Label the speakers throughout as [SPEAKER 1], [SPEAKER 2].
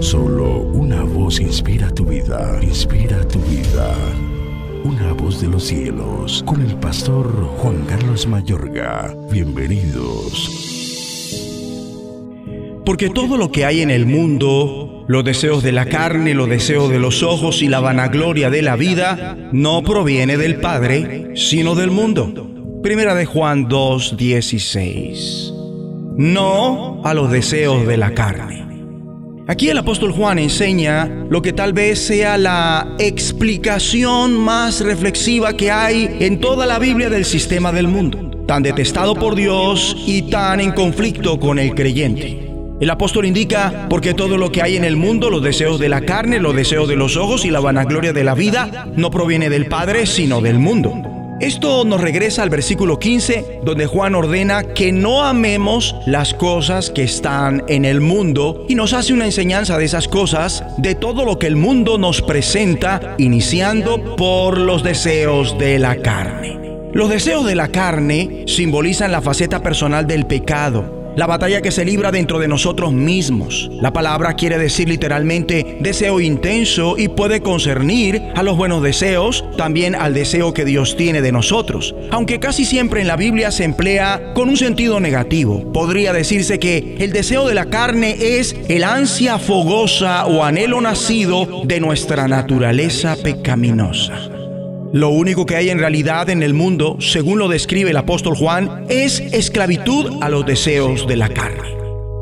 [SPEAKER 1] Solo una voz inspira tu vida, inspira tu vida. Una voz de los cielos, con el pastor Juan Carlos Mayorga. Bienvenidos.
[SPEAKER 2] Porque todo lo que hay en el mundo, los deseos de la carne, los deseos de los ojos y la vanagloria de la vida, no proviene del Padre, sino del mundo. Primera de Juan 2:16. No a los deseos de la carne. Aquí el apóstol Juan enseña lo que tal vez sea la explicación más reflexiva que hay en toda la Biblia del sistema del mundo, tan detestado por Dios y tan en conflicto con el creyente. El apóstol indica, porque todo lo que hay en el mundo, los deseos de la carne, los deseos de los ojos y la vanagloria de la vida, no proviene del Padre, sino del mundo. Esto nos regresa al versículo 15, donde Juan ordena que no amemos las cosas que están en el mundo y nos hace una enseñanza de esas cosas, de todo lo que el mundo nos presenta, iniciando por los deseos de la carne. Los deseos de la carne simbolizan la faceta personal del pecado la batalla que se libra dentro de nosotros mismos. La palabra quiere decir literalmente deseo intenso y puede concernir a los buenos deseos, también al deseo que Dios tiene de nosotros. Aunque casi siempre en la Biblia se emplea con un sentido negativo, podría decirse que el deseo de la carne es el ansia fogosa o anhelo nacido de nuestra naturaleza pecaminosa. Lo único que hay en realidad en el mundo, según lo describe el apóstol Juan, es esclavitud a los deseos de la carne.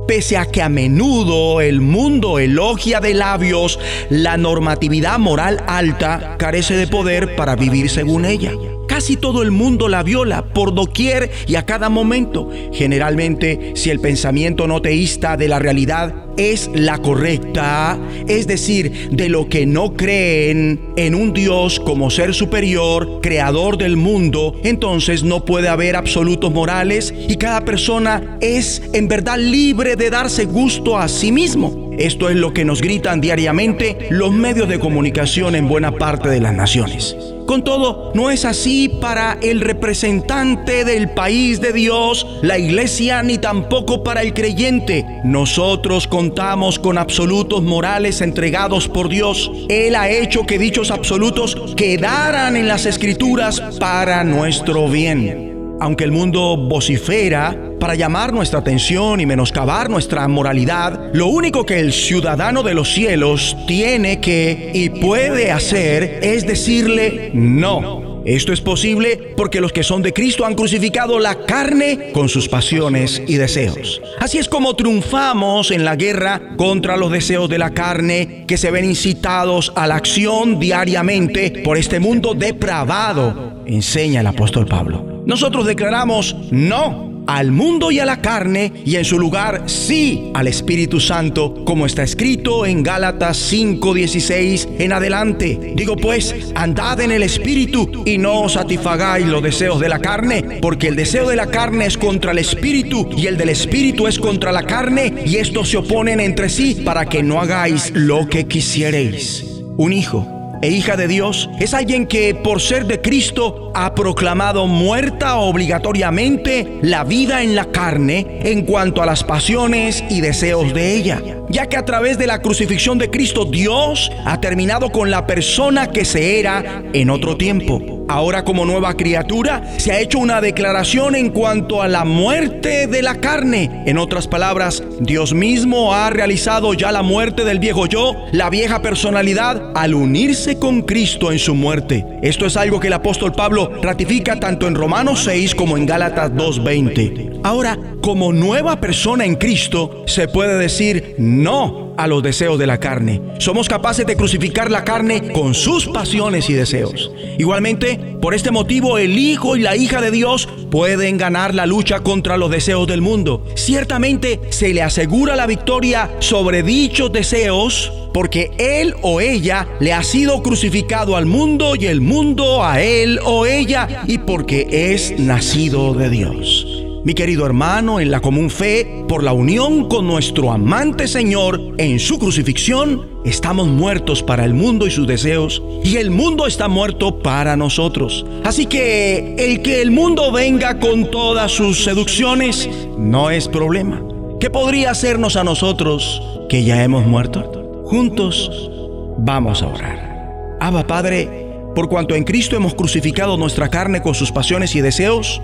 [SPEAKER 2] Pese a que a menudo el mundo elogia de labios la normatividad moral alta, carece de poder para vivir según ella. Casi todo el mundo la viola por doquier y a cada momento. Generalmente, si el pensamiento no teísta de la realidad es la correcta, es decir, de lo que no creen en un Dios como ser superior, creador del mundo, entonces no puede haber absolutos morales y cada persona es en verdad libre de darse gusto a sí mismo. Esto es lo que nos gritan diariamente los medios de comunicación en buena parte de las naciones. Con todo, no es así para el representante del país de Dios, la iglesia, ni tampoco para el creyente. Nosotros contamos con absolutos morales entregados por Dios. Él ha hecho que dichos absolutos quedaran en las escrituras para nuestro bien. Aunque el mundo vocifera para llamar nuestra atención y menoscabar nuestra moralidad, lo único que el ciudadano de los cielos tiene que y puede hacer es decirle no. Esto es posible porque los que son de Cristo han crucificado la carne con sus pasiones y deseos. Así es como triunfamos en la guerra contra los deseos de la carne que se ven incitados a la acción diariamente por este mundo depravado, enseña el apóstol Pablo. Nosotros declaramos no al mundo y a la carne y en su lugar sí al Espíritu Santo, como está escrito en Gálatas 5:16 en adelante. Digo pues, andad en el Espíritu y no satisfagáis los deseos de la carne, porque el deseo de la carne es contra el Espíritu y el del Espíritu es contra la carne y estos se oponen entre sí para que no hagáis lo que quisierais. Un hijo e hija de Dios es alguien que por ser de Cristo ha proclamado muerta obligatoriamente la vida en la carne en cuanto a las pasiones y deseos de ella, ya que a través de la crucifixión de Cristo Dios ha terminado con la persona que se era en otro tiempo. Ahora como nueva criatura se ha hecho una declaración en cuanto a la muerte de la carne. En otras palabras, Dios mismo ha realizado ya la muerte del viejo yo, la vieja personalidad, al unirse con Cristo en su muerte. Esto es algo que el apóstol Pablo ratifica tanto en Romanos 6 como en Gálatas 2.20. Ahora, como nueva persona en Cristo, se puede decir no a los deseos de la carne. Somos capaces de crucificar la carne con sus pasiones y deseos. Igualmente, por este motivo, el Hijo y la hija de Dios pueden ganar la lucha contra los deseos del mundo. Ciertamente se le asegura la victoria sobre dichos deseos porque él o ella le ha sido crucificado al mundo y el mundo a él o ella y porque es nacido de Dios. Mi querido hermano, en la común fe, por la unión con nuestro amante Señor en su crucifixión, estamos muertos para el mundo y sus deseos, y el mundo está muerto para nosotros. Así que el que el mundo venga con todas sus seducciones no es problema. ¿Qué podría hacernos a nosotros que ya hemos muerto? Juntos vamos a orar. Abba Padre, por cuanto en Cristo hemos crucificado nuestra carne con sus pasiones y deseos,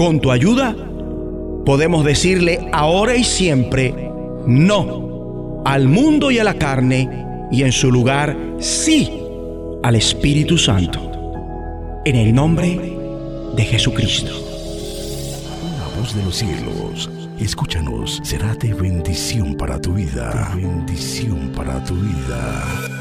[SPEAKER 2] con tu ayuda podemos decirle ahora y siempre no al mundo y a la carne y en su lugar sí al Espíritu Santo. En el nombre de Jesucristo.
[SPEAKER 1] La voz de los cielos, escúchanos, será de bendición para tu vida. bendición para tu vida.